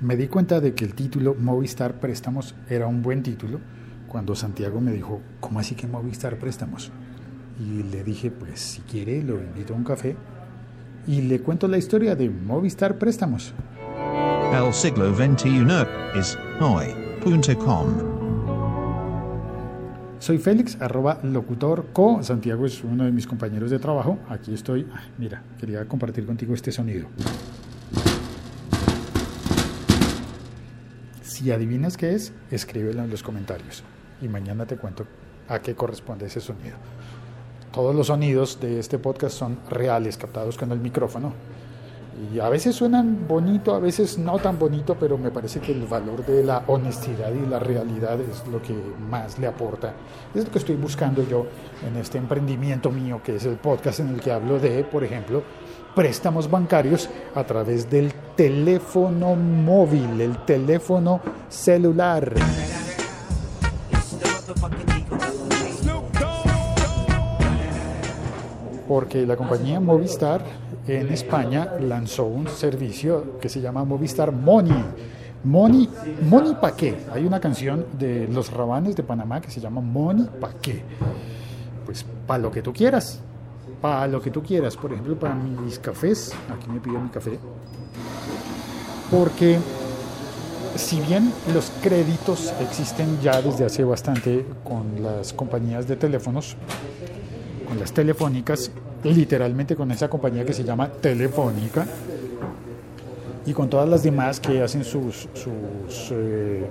Me di cuenta de que el título Movistar Préstamos era un buen título cuando Santiago me dijo, ¿cómo así que Movistar Préstamos? Y le dije, pues si quiere, lo invito a un café y le cuento la historia de Movistar Préstamos. El siglo XXI es hoy.com. Soy Félix, arroba locutor co. Santiago es uno de mis compañeros de trabajo. Aquí estoy. mira, quería compartir contigo este sonido. Si adivinas qué es, escríbelo en los comentarios y mañana te cuento a qué corresponde ese sonido. Todos los sonidos de este podcast son reales, captados con el micrófono. Y a veces suenan bonito, a veces no tan bonito, pero me parece que el valor de la honestidad y la realidad es lo que más le aporta. Es lo que estoy buscando yo en este emprendimiento mío, que es el podcast en el que hablo de, por ejemplo, préstamos bancarios a través del teléfono móvil, el teléfono celular. Porque la compañía Movistar en España lanzó un servicio que se llama Movistar Money. Money, Money pa' qué? Hay una canción de Los Rabanes de Panamá que se llama Money pa' qué? Pues para lo que tú quieras para lo que tú quieras, por ejemplo, para mis cafés, aquí me pido mi café, porque si bien los créditos existen ya desde hace bastante con las compañías de teléfonos, con las telefónicas, literalmente con esa compañía que se llama Telefónica, y con todas las demás que hacen sus, sus, eh,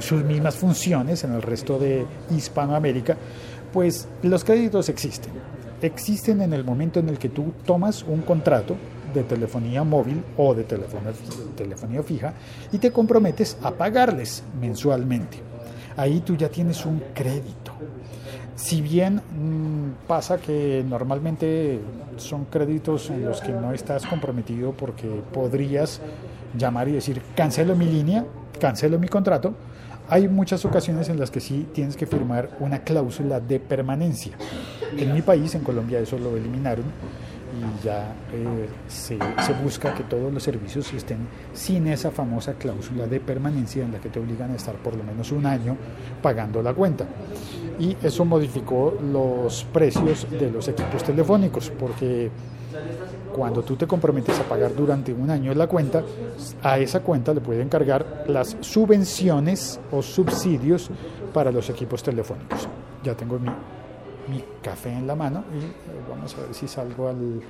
sus mismas funciones en el resto de Hispanoamérica, pues los créditos existen. Existen en el momento en el que tú tomas un contrato de telefonía móvil o de telefonía, fija y te comprometes a pagarles mensualmente. Ahí tú ya tienes un crédito. Si bien mm, pasa que normalmente son créditos en los que no estás comprometido porque podrías llamar y decir cancelo mi línea, cancelo mi contrato, hay muchas ocasiones en las que sí tienes que firmar una cláusula de permanencia. En mi país, en Colombia, eso lo eliminaron y ya eh, se, se, busca que todos los servicios estén sin esa famosa cláusula de permanencia en la que te obligan a estar por lo menos un año pagando la cuenta. Y eso modificó los precios de los equipos telefónicos porque cuando tú te comprometes a pagar durante un año la cuenta, a esa cuenta le pueden cargar las subvenciones o subsidios para los equipos telefónicos. Ya tengo mi, mi café en la mano y eh, vamos a ver si salgo al,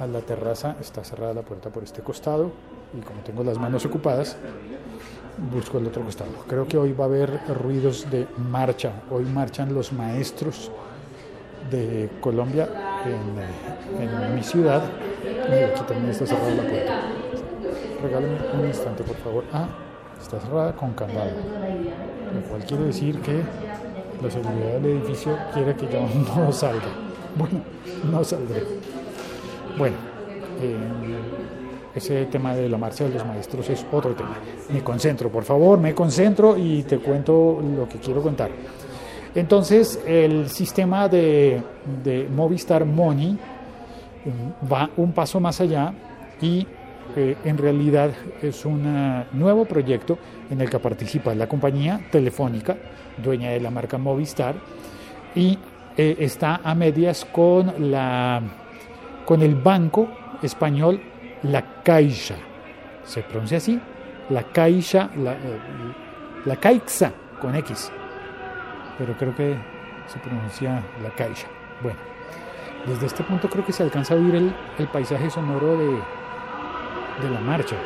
a la terraza. Está cerrada la puerta por este costado y como tengo las manos ocupadas, busco el otro costado. Creo que hoy va a haber ruidos de marcha. Hoy marchan los maestros de Colombia en, en mi ciudad. Y aquí también está cerrada la puerta. Regálame un instante, por favor. Ah, está cerrada con candado. Lo cual quiere decir que la seguridad del edificio quiere que yo no salga. Bueno, no saldré. Bueno, eh, ese tema de la marcha de los maestros es otro tema. Me concentro, por favor, me concentro y te cuento lo que quiero contar. Entonces, el sistema de, Movistar Money mm, va un paso más allá y eh, en realidad es un nuevo proyecto en el que participa la compañía telefónica, dueña de la marca Movistar, y eh, está a medias con, la, con el banco español La Caixa. ¿Se pronuncia así? La Caixa, la, eh, la Caixa con X pero creo que se pronuncia la caixa. Bueno, desde este punto creo que se alcanza a oír el, el paisaje sonoro de, de la marcha.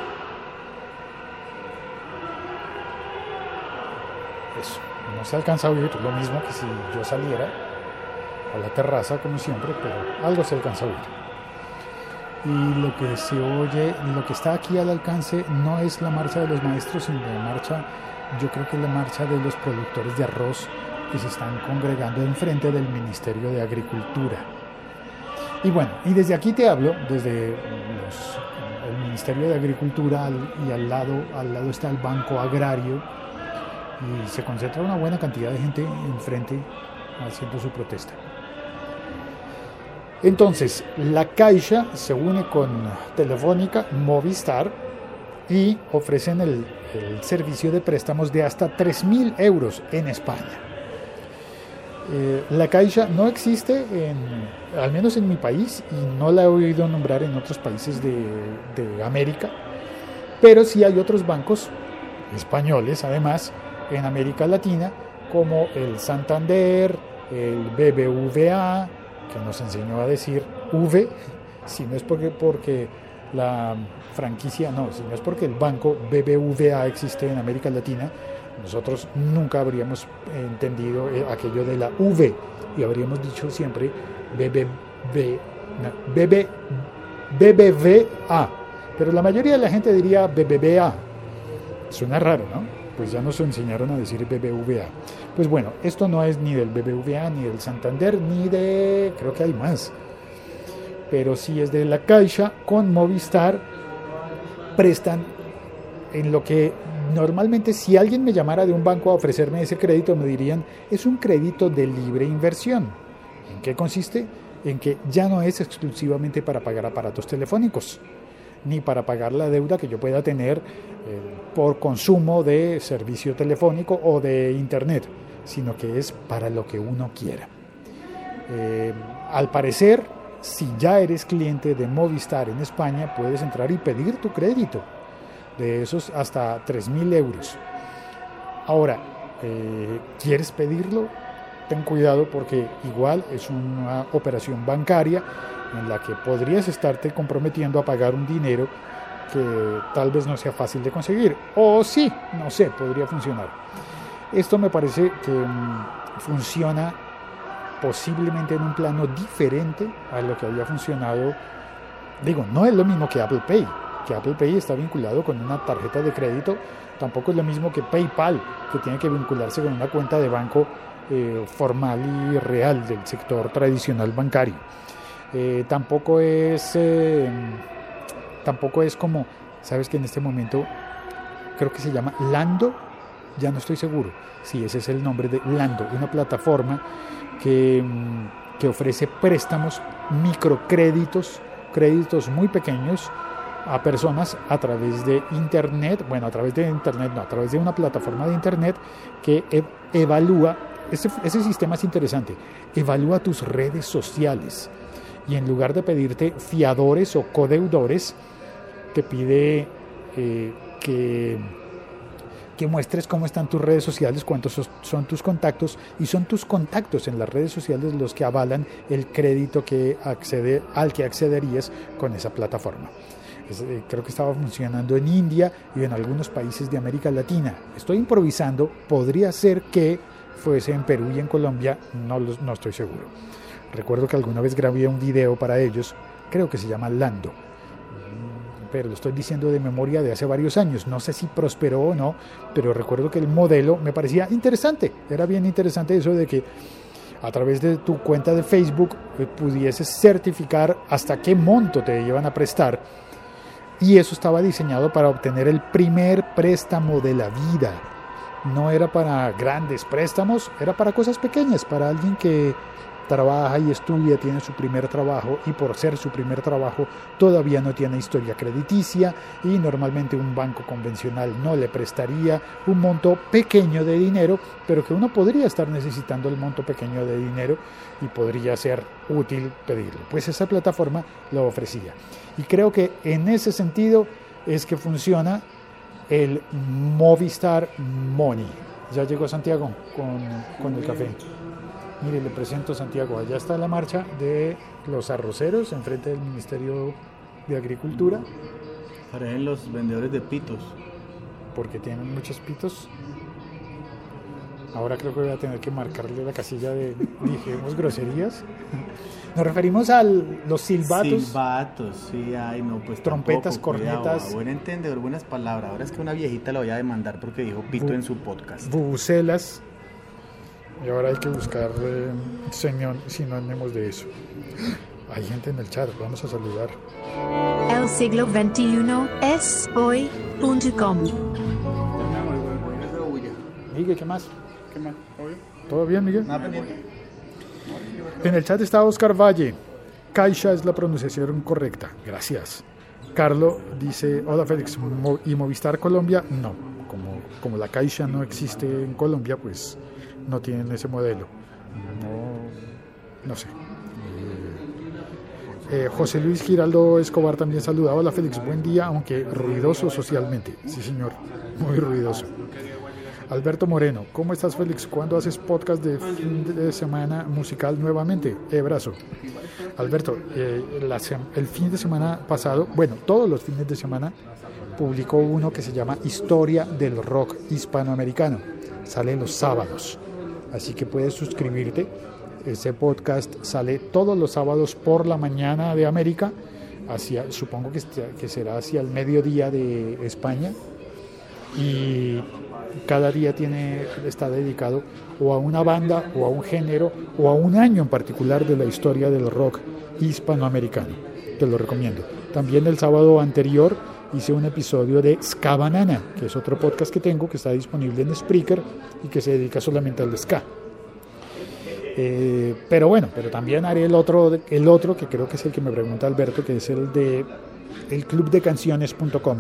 Eso, no se alcanza a oír lo mismo que si yo saliera a la terraza como siempre, pero algo se alcanza a oír. Y lo que se oye, lo que está aquí al alcance no es la marcha de los maestros, sino la marcha, yo creo que es la marcha de los productores de arroz que se están congregando enfrente del Ministerio de Agricultura. Y bueno, y desde aquí te hablo, desde el Ministerio de Agricultura y al lado, al lado está el Banco Agrario y se concentra una buena cantidad de gente enfrente haciendo su protesta. Entonces, la Caixa se une con Telefónica, Movistar y ofrecen el, servicio de préstamos de hasta 3.000 euros en España. Eh, la Caixa no existe, en, al menos en mi país, y no la he oído nombrar en otros países de, de América, pero sí hay otros bancos españoles, además, en América Latina, como el Santander, el BBVA, que nos enseñó a decir V, si no es porque, porque la franquicia, no, si no es porque el banco BBVA existe en América Latina, nosotros nunca habríamos entendido eh, aquello de la V y habríamos dicho siempre no, BB, BBVA, pero la mayoría de la gente diría BBVA. Suena raro, ¿no? Pues ya nos enseñaron a decir BBVA. Pues bueno, esto no es ni del BBVA, ni del Santander, ni de... creo que hay más. Pero sí es de la Caixa con Movistar. Prestan en lo que normalmente si alguien me llamara de un banco a ofrecerme ese crédito me dirían es un crédito de libre inversión. ¿En qué consiste? En que ya no es exclusivamente para pagar aparatos telefónicos ni para pagar la deuda que yo pueda tener eh, por consumo de servicio telefónico o de internet, sino que es para lo que uno quiera. Eh, al parecer, si ya eres cliente de Movistar en España, puedes entrar y pedir tu crédito de esos hasta 3.000 euros. Ahora, eh, ¿quieres pedirlo? Ten cuidado porque igual es una operación bancaria en la que podrías estarte comprometiendo a pagar un dinero que tal vez no sea fácil de conseguir. O sí, no sé, podría funcionar. Esto me parece que mmm, funciona posiblemente en un plano diferente a lo que había funcionado. Digo, no es lo mismo que Apple Pay, que Apple Pay está vinculado con una tarjeta de crédito, tampoco es lo mismo que PayPal, que tiene que vincularse con una cuenta de banco eh, formal y real del sector tradicional bancario. Eh, tampoco es eh, tampoco es como sabes que en este momento creo que se llama Lando ya no estoy seguro. Si ese es el nombre de Lando una plataforma que, mm, que ofrece préstamos microcréditos créditos muy pequeños a personas a través de internet bueno a través de internet no a través de una plataforma de internet que e evalúa ese sistema es interesante evalúa tus redes sociales y en lugar de pedirte fiadores o codeudores, te pide eh, que, que muestres cómo están tus redes sociales, cuántos son tus contactos y son tus contactos en las redes sociales los que avalan el crédito que accede, al que accederías con esa plataforma. Eh, creo que estaba funcionando en India y en algunos países de América Latina. Estoy improvisando, podría ser que fuese en Perú y en Colombia, no, no estoy seguro. Recuerdo que alguna vez grabé un video para ellos, creo que se llama Lando, pero lo estoy diciendo de memoria de hace varios años. No sé si prosperó o no, pero recuerdo que el modelo me parecía interesante. Era bien interesante eso de que a través de tu cuenta de Facebook eh, pudieses certificar hasta qué monto te iban a prestar. Y eso estaba diseñado para obtener el primer préstamo de la vida. No era para grandes préstamos, era para cosas pequeñas, para alguien que trabaja y estudia, tiene su primer trabajo y por ser su primer trabajo todavía no tiene historia crediticia y normalmente un banco convencional no le prestaría un monto pequeño de dinero, pero que uno podría estar necesitando el monto pequeño de dinero y podría ser útil pedirlo. Pues esa plataforma lo ofrecía. Y creo que en ese sentido es que funciona el Movistar Money. Ya llegó Santiago con, con el café. Mire, le presento Santiago. Allá está la marcha de los arroceros enfrente del Ministerio de Agricultura. Parecen los vendedores de pitos. Porque tienen muchos pitos. Ahora creo que voy a tener que marcarle la casilla de, dijimos, groserías. Nos referimos a los silbatos. Silbatos, sí, ay, no, pues. Trompetas, tampoco, cornetas. Cuidado, buen entendedor, buenas palabras. Ahora es que una viejita la voy a demandar porque dijo pito en su podcast. Bubucelas. Y ahora hay que buscar eh, sinónimos de eso. Hay gente en el chat, vamos a saludar. El siglo XXI es hoy.com. Miguel, ¿qué más? ¿Qué más? ¿Todo bien, Miguel? Nada. En el chat está Oscar Valle. Caixa es la pronunciación correcta. Gracias. Carlo dice, hola Félix, ¿y Movistar Colombia? No, como, como la Caixa no existe en Colombia, pues no tienen ese modelo. No, sé. Eh, eh, José Luis Giraldo Escobar también saluda. Hola Félix, buen día, aunque ruidoso socialmente. Sí, señor, muy ruidoso. Alberto Moreno, ¿cómo estás Félix? ¿Cuándo haces podcast de fin de semana musical nuevamente? Alberto, eh, la sem- el fin de semana pasado, bueno, todos los fines de semana, publicó uno que se llama Historia del Rock Hispanoamericano. Sale los sábados, así que puedes suscribirte. Ese podcast sale todos los sábados por la mañana de América, hacia, supongo que, este- que será hacia el mediodía de España, y cada día tiene, está dedicado o a una banda o a un género o a un año en particular de la historia del rock hispanoamericano. Te lo recomiendo. También el sábado anterior hice un episodio de Ska Banana, que es otro podcast que tengo que está disponible en Spreaker y que se dedica solamente al ska. Eh, pero bueno, pero también haré el otro, el otro que creo que es el que me pregunta Alberto, que es el de el clubdecanciones.com.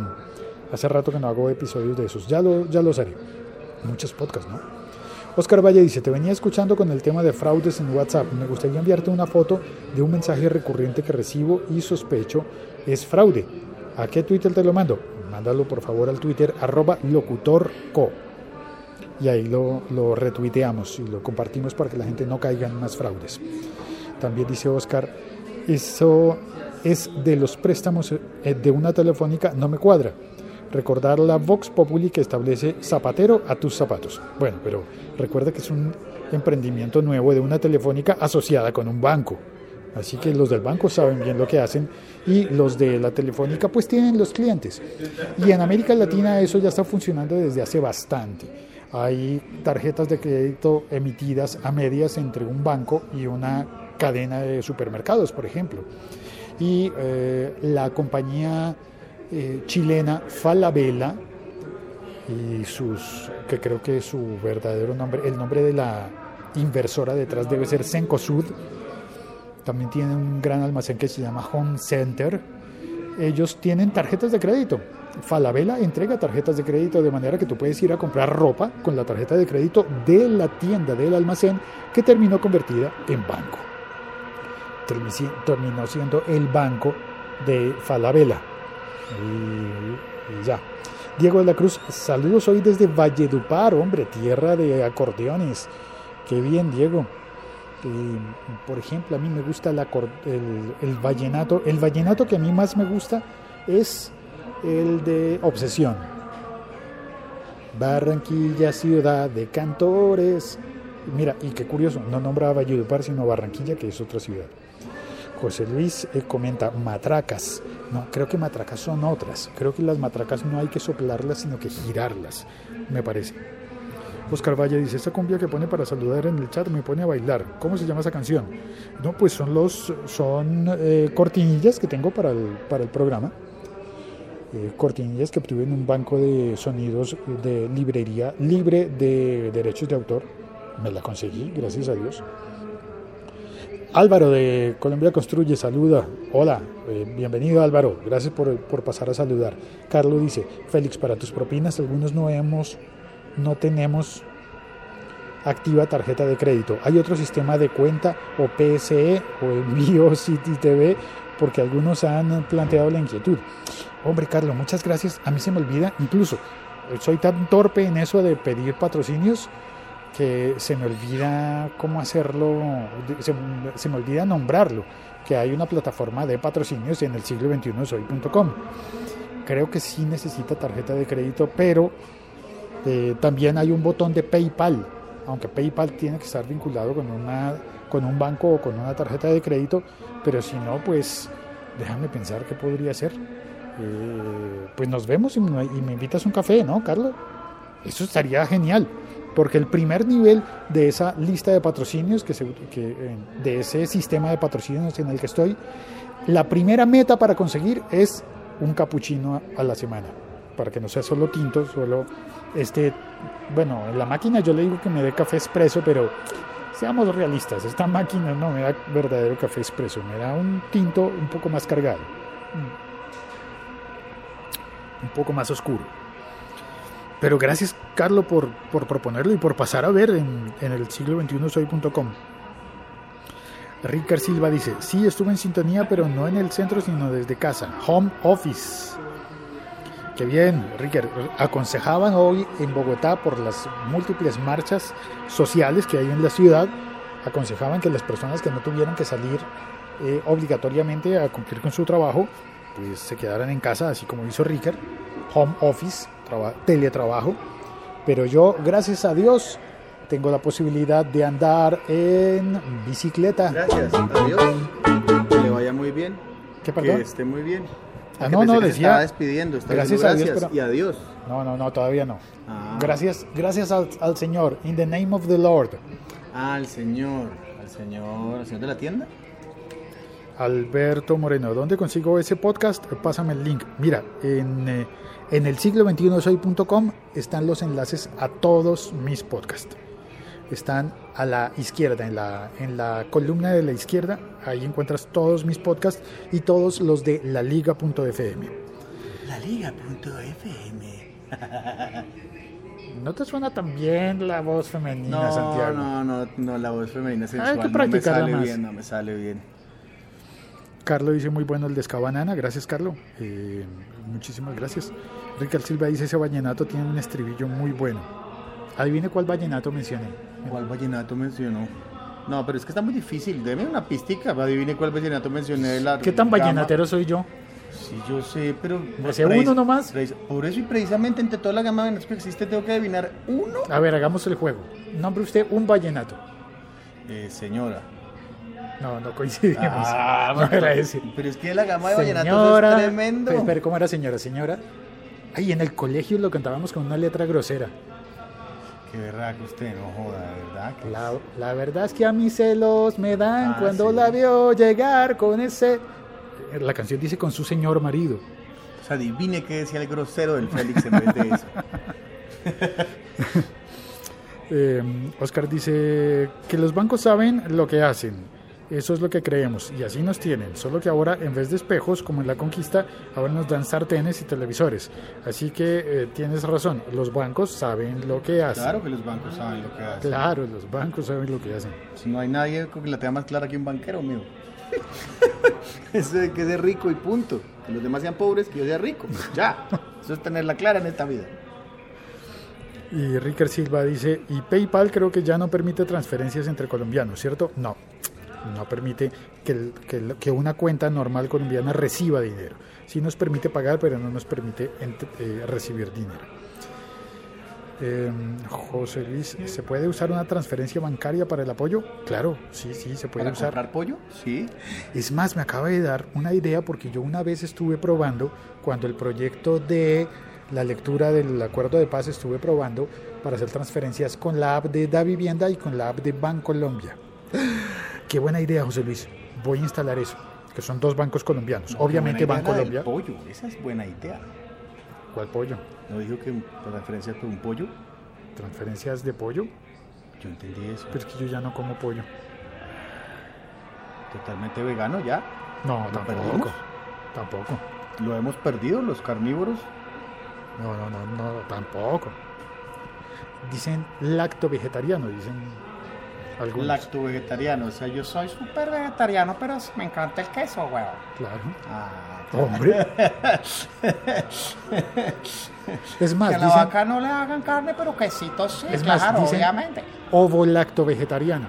Hace rato que no hago episodios de esos. Ya, lo, ya los haré. Muchos podcasts, ¿no? Oscar Valle dice, te venía escuchando con el tema de fraudes en WhatsApp. Me gustaría enviarte una foto de un mensaje recurrente que recibo y sospecho es fraude. ¿A qué Twitter te lo mando? Mándalo por favor al Twitter arroba locutorco. Y ahí lo, lo retuiteamos y lo compartimos para que la gente no caiga en más fraudes. También dice Oscar, eso es de los préstamos eh, de una telefónica, no me cuadra. Recordar la Vox Populi que establece zapatero a tus zapatos. Bueno, pero recuerda que es un emprendimiento nuevo de una telefónica asociada con un banco. Así que los del banco saben bien lo que hacen y los de la telefónica pues tienen los clientes. Y en América Latina eso ya está funcionando desde hace bastante. Hay tarjetas de crédito emitidas a medias entre un banco y una cadena de supermercados, por ejemplo. Y eh, la compañía eh, chilena Falabella y sus, que creo que es su verdadero nombre, el nombre de la inversora detrás debe ser Cencosud, también tienen un gran almacén que se llama Home Center. Ellos tienen tarjetas de crédito. Falabella entrega tarjetas de crédito de manera que tú puedes ir a comprar ropa con la tarjeta de crédito de la tienda del almacén que terminó convertida en banco. Termi- Terminó siendo el banco de Falabella. Ya. Diego de la Cruz, saludos hoy desde Valledupar, hombre, tierra de acordeones. Qué bien, Diego. Eh, por ejemplo, a mí me gusta acor- el, el vallenato. El vallenato que a mí más me gusta es el de Obsesión. Barranquilla, ciudad de cantores. Mira, y qué curioso, no nombra a Valledupar, sino Barranquilla, que es otra ciudad. José Luis eh, comenta matracas. No, creo que matracas son otras. Creo que las matracas no hay que soplarlas, sino que girarlas, me parece. Oscar Valle dice, esa cumbia que pone para saludar en el chat me pone a bailar. ¿Cómo se llama esa canción? No, pues son los son eh, cortinillas que tengo para el, para el programa. Eh, cortinillas que obtuve en un banco de sonidos de librería libre de derechos de autor. Me la conseguí, gracias a Dios. Álvaro de Colombia Construye, saluda. Hola, eh, bienvenido Álvaro, gracias por, por pasar a saludar. Carlos dice, Félix, para tus propinas, algunos no hemos no tenemos activa tarjeta de crédito. Hay otro sistema de cuenta o PSE o envío City TV porque algunos han planteado la inquietud. Hombre, Carlos, muchas gracias. A mí se me olvida, incluso soy tan torpe en eso de pedir patrocinios que se me olvida cómo hacerlo, se, se me olvida nombrarlo, que hay una plataforma de patrocinios en el siglo XXI soy.com. Creo que sí necesita tarjeta de crédito, pero eh, también hay un botón de PayPal, aunque PayPal tiene que estar vinculado con, una, con un banco o con una tarjeta de crédito, pero si no, pues déjame pensar qué podría ser. Eh, pues nos vemos y me, y me invitas un café, ¿no, Carlos? Eso estaría genial, porque el primer nivel de esa lista de patrocinios, que, se, que eh, de ese sistema de patrocinios en el que estoy, la primera meta para conseguir es un capuchino a, a la semana, para que no sea solo tinto, solo este, bueno, en la máquina yo le digo que me dé café expreso, pero seamos realistas, esta máquina no me da verdadero café expreso, me da un tinto un poco más cargado. un poco más oscuro. Pero gracias, Carlos, por, por proponerlo y por pasar a ver en, en el siglo 21 soy.com. Ricard Silva dice, sí, estuve en sintonía, pero no en el centro, sino desde casa. Home office. Qué bien, Ricard. Aconsejaban hoy en Bogotá por las múltiples marchas sociales que hay en la ciudad, aconsejaban que las personas que no tuvieran que salir eh, obligatoriamente a cumplir con su trabajo, pues se quedaran en casa, así como hizo Ricard. Home office, traba- teletrabajo. Pero yo, gracias a Dios, tengo la posibilidad de andar en bicicleta. Gracias, adiós. Que le vaya muy bien. ¿Qué? Que esté muy bien. Ah, no, no, decía- estaba despidiendo. Está Gracias diciendo a Dios, pero- y adiós. No, no, no, todavía no. Ah. Gracias, gracias al, al Señor. In the name of the Lord. Al señor, al señor, al señor de la tienda. Alberto Moreno, ¿dónde consigo ese podcast? Pásame el link. Mira, en, eh, en el siglo 21 soy.com están los enlaces a todos mis podcasts. Están a la izquierda, en la, en la columna de la izquierda. Ahí encuentras todos mis podcasts y todos los de la liga.fm. La Liga.fm. ¿No te suena tan bien la voz femenina, No, Santiago? no, no, no, la voz femenina sensual que no me sale más. bien, no me sale bien. Carlos dice muy bueno el de Escabanana, gracias Carlos, Eh, muchísimas gracias. Ricardo Silva dice ese vallenato tiene un estribillo muy bueno. Adivine cuál vallenato mencioné. ¿Cuál vallenato mencionó? No, pero es que está muy difícil. Deme una pistica. Adivine cuál vallenato mencioné. la ¿Qué tan vallenatero soy yo? Sí, yo sé, pero. ¿Me sé uno nomás? Por eso y precisamente entre toda la gama de vallenatos que existe, tengo que adivinar uno. A ver, hagamos el juego. Nombre usted un vallenato. Eh, señora. No, no coincidimos. Ah, no era ese. Pero es que la gama de vallenatos Señora. es tremendo. Pero, pero, ¿cómo era señora? Señora. Ay, en el colegio lo cantábamos con una letra grosera. Qué verdad que usted no joda, verdad. que- La, la verdad es que a mí celos me dan Ah, cuando sí. la veo llegar con ese. La canción dice con su señor marido. O sea, adivine qué decía el grosero del Félix en vez de eso. Eh, Oscar dice que los bancos saben lo que hacen. Eso es lo que creemos y así nos tienen. Solo que ahora en vez de espejos, como en la conquista, ahora nos dan sartenes y televisores. Así que eh, tienes razón, los bancos saben lo que hacen. Claro que los bancos saben lo que hacen. Claro, los bancos saben lo que hacen. Si no hay nadie con que la tenga más clara que un banquero, mío. Eso de que ser rico y punto. Que los demás sean pobres, que yo sea rico. Ya. Eso es tenerla clara en esta vida. Y Ricker Silva dice, y PayPal creo que ya no permite transferencias entre colombianos, ¿cierto? No, no permite que, el- que el- que una cuenta normal colombiana reciba dinero. Sí nos permite pagar, pero no nos permite eh, recibir dinero. Eh, José Luis, ¿se puede usar una transferencia bancaria para el apoyo? Claro, sí, sí, se puede ¿Para usar. comprar pollo? Sí. Es más, me acaba de dar una idea porque yo una vez estuve probando, cuando el proyecto de la lectura del acuerdo de paz estuve probando para hacer transferencias con la app de Da Vivienda y con la app de Bancolombia. Qué buena idea, José Luis. Voy a instalar eso, que son dos bancos colombianos. Obviamente del Bancolombia. pollo. Esa es buena idea. ¿Cuál pollo? ¿No dijo que por referencia por un pollo? ¿Transferencias de pollo? Yo entendí eso. Pero es que yo ya no como pollo. Totalmente vegano ya. No, ¿Lo tampoco. perdimos? Tampoco. Lo hemos perdido, los carnívoros. No, no, no, no, tampoco. Dicen lacto vegetariano, dicen algunos. Lacto vegetariano. O sea, yo soy súper vegetariano, pero me encanta el queso, weón. Claro. Ah, Hombre. es más, Que a la dicen vaca no le hagan carne, pero quesito sí, Es más, claro, dicen- obviamente. ovo lacto vegetariano.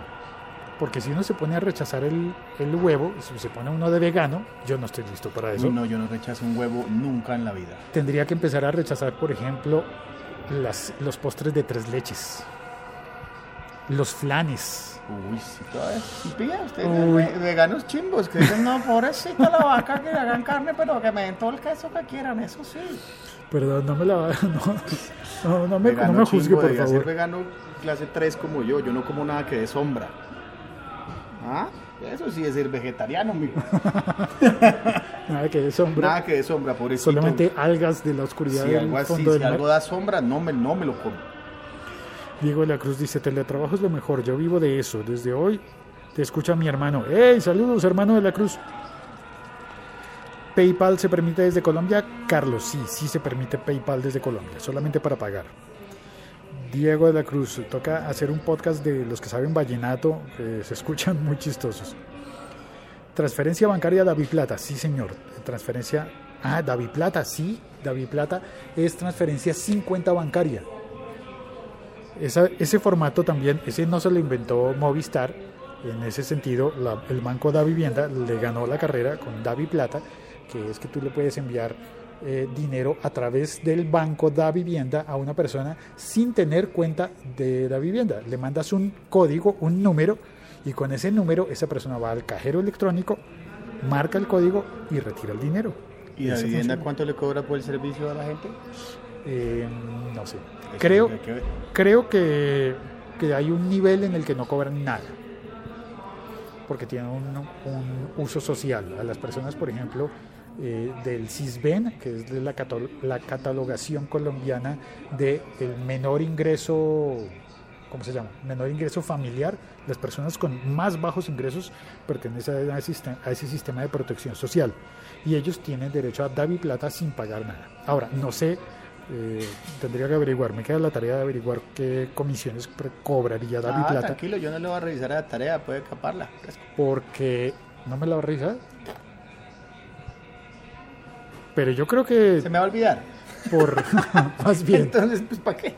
Porque si uno se pone a rechazar el, el huevo, si se pone uno de vegano, yo no estoy listo para eso. No, yo no rechazo un huevo nunca en la vida. Tendría que empezar a rechazar, por ejemplo, las, los postres de tres leches. Los flanes. Uy, sí, Uy. ve- veganos chimbos que dicen, no, pobrecita la vaca que le hagan carne, pero que me den todo el queso que quieran, eso sí. Perdón, no me la no, no, no me, no me juzgue, chimbo, por debería ser favor. vegano clase 3 como yo, yo no como nada que de sombra. ¿Ah? Eso sí es ser vegetariano, mijo. Nada que de sombra. Nada que de sombra, por eso. Solamente algas de la oscuridad si del algo así, si algo da sombra, no me, no me lo como. Diego de la Cruz dice, teletrabajo es lo mejor, yo vivo de eso. Desde hoy te escucha mi hermano. ¡Hey! Saludos, hermano de la Cruz. PayPal se permite desde Colombia. Carlos, sí, sí se permite PayPal desde Colombia, solamente para pagar. Diego de la Cruz, toca hacer un podcast de los que saben vallenato, que se escuchan muy chistosos. Transferencia bancaria David Plata, sí señor. Transferencia, ah, David Plata, sí, David Plata es transferencia 50 bancaria. Esa- ese formato también, ese no se lo inventó Movistar. En ese sentido, la- el Banco da Vivienda le ganó la carrera con Davi Plata, que es que tú le puedes enviar eh, dinero a través del Banco da Vivienda a una persona sin tener cuenta de la vivienda. Le mandas un código, un número, y con ese número esa persona va al cajero electrónico, marca el código y retira el dinero. ¿Y la vivienda funciona. cuánto le cobra por el servicio a la gente? Eh, no sé. Creo, que creo que, que hay un nivel en el que no cobran nada. Porque tienen un, un uso social. A las personas, por ejemplo, eh, del CISBEN, que es de la, la catalogación colombiana de el menor ingreso, ¿cómo se llama? Menor ingreso familiar. Las personas con más bajos ingresos pertenecen a ese, sistema, a ese sistema de protección social. Y ellos tienen derecho a Davi Plata sin pagar nada. Ahora, no sé, eh, tendría que averiguar, me queda la tarea de averiguar qué comisiones cobraría Davi Ah, Plata, tranquilo, yo no le voy a revisar la tarea, puede caparla. fresco. porque no me la va a revisar. Pero yo creo que Se me va a olvidar. por más bien. Entonces, pues, ¿para qué?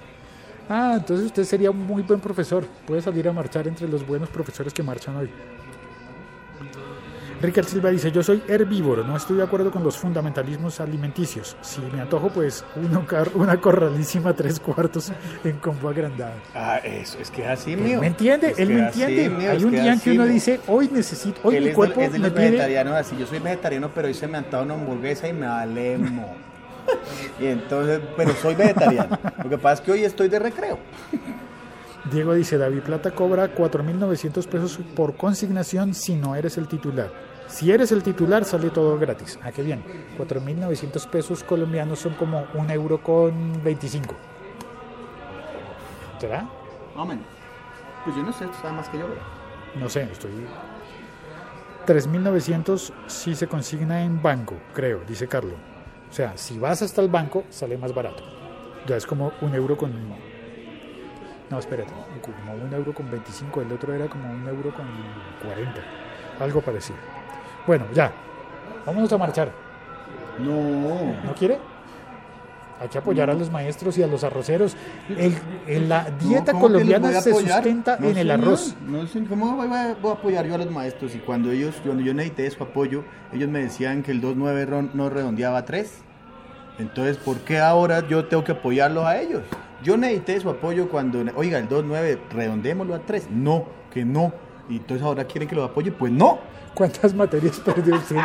Ah, entonces usted sería un muy buen profesor. Puede salir a marchar entre los buenos profesores que marchan hoy. Ricardo Silva dice, yo soy herbívoro, no estoy de acuerdo con los fundamentalismos alimenticios. Si me antojo, pues uno car- una corralísima tres cuartos en combo agrandado. Ah, eso, es que es así, Él mío. me entiende, Es él me es así, entiende. mío, Hay es un día en que uno mío. dice, hoy necesito, hoy Él mi es, cuerpo de, es de me los pide... vegetarianos así. Yo soy vegetariano, pero hoy se me antoja una hamburguesa y me alemo. y entonces, pero soy vegetariano. Lo que pasa es que hoy estoy de recreo. Diego dice, David Plata cobra 4.900 pesos por consignación si no eres el titular. Si eres el titular sale todo gratis. Ah, qué bien. 4.900 pesos colombianos son como un euro con 25. ¿Será? Amén. Pues yo no sé, tú sabes más que yo. No sé, estoy... 3.900 si se consigna en banco, creo, dice Carlos. O sea, si vas hasta el banco, sale más barato. Ya es como un euro con... No, espérate, como un euro con 25, el otro era como un euro con 40. Algo parecido. Bueno, ya. Vámonos a marchar. No. ¿No quiere? Hay que apoyar a los maestros y a los arroceros. El- el- la dieta No, ¿cómo que los colombiana se sustenta No, en el arroz. No, señor. ¿Cómo voy a, voy a apoyar yo a los maestros? Y cuando ellos, cuando yo necesité su apoyo, ellos me decían que el 2.9 ron- no redondeaba a 3. Entonces, ¿por qué ahora yo tengo que apoyarlos a ellos? Yo necesité su apoyo cuando, oiga, el 2.9, redondémoslo a 3. No, que no. Y entonces ahora quieren que los apoye. Pues no. ¿Cuántas materias perdió usted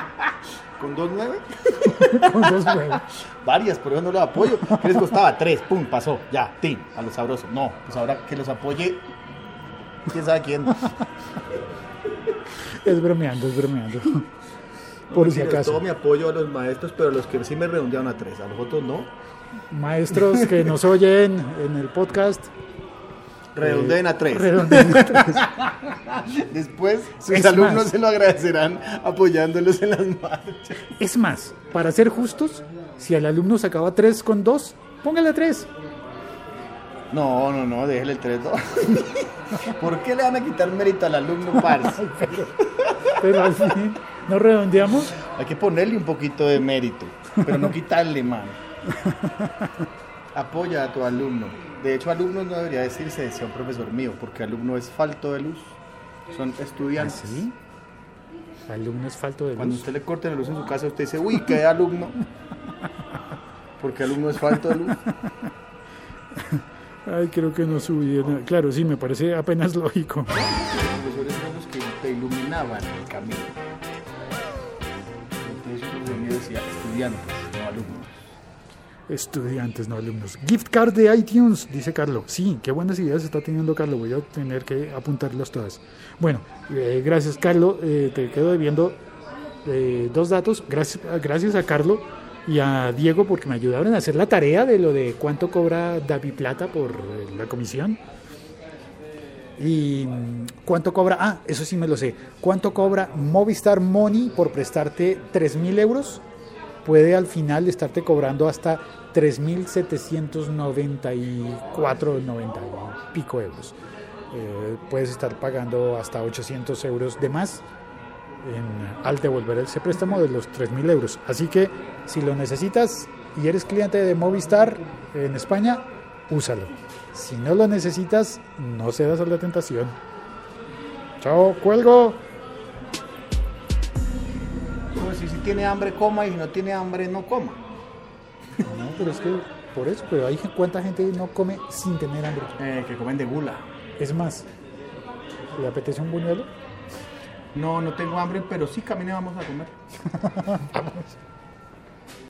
¿Con 2.9? con dos nueve? Varias, por eso no los apoyo. ¿Qué les costaba? 3, pum, pasó. Ya, tin, a los sabrosos. No, pues ahora que los apoye. ¿Quién sabe quién? Es bromeando, es bromeando. Por si Mentiras, acaso. Todo mi apoyo a los maestros, pero a los que sí me redondearon a tres, a los otros no. Maestros que nos oyen en el podcast, Redondeen a tres. redondeen a tres. Después sus Es alumnos más. se lo agradecerán apoyándolos en las marchas. Es más, para ser justos, si el alumno sacaba 3 con 2, póngale 3. No, no, no, déjele el 3 ¿Por qué le van a quitar mérito al alumno, parce? Pero al fin, ¿no redondeamos? Hay que ponerle un poquito de mérito, pero no quitarle, mano. Apoya a tu alumno. De hecho, alumno no debería decirse, decía un profesor mío, porque alumno es falto de luz. Son estudiantes. ¿Sí? Alumnos falto de Cuando luz. usted le corte la luz en su casa, usted dice, uy, qué alumno. Porque alumno es falto de luz. Ay, creo que no subí. nada. Claro, sí, me parece apenas lógico. Los profesores son los que te iluminaban el camino. Entonces, mío decía, estudiantes, alumnos. Estudiantes, no alumnos. Gift card de iTunes, dice Carlos. Sí, qué buenas ideas está teniendo Carlos. Voy a tener que apuntarlas todas. Bueno, eh, gracias, Carlos. Eh, te quedo debiendo eh, dos datos. Gracias, gracias a Carlos y a Diego porque me ayudaron a hacer la tarea de lo de cuánto cobra Davi Plata por eh, la comisión. Y mm, cuánto cobra, ah, eso sí me lo sé. ¿Cuánto cobra Movistar Money por prestarte 3 mil euros? Puede al final estarte cobrando hasta 3.794,90 y pico euros. Eh, puedes estar pagando hasta 800 euros de más al devolver ese préstamo de los 3.000 euros. Así que si lo necesitas y eres cliente de Movistar en España, úsalo. Si no lo necesitas, no cedas a la tentación. Chao, cuelgo. Tiene hambre, coma y si no tiene hambre, no coma. No, pero es que por eso, pero hay cuánta gente no come sin tener hambre. Eh, que comen de gula. Es más, ¿le apetece un buñuelo? No, no tengo hambre, pero sí camine vamos a comer. Vamos.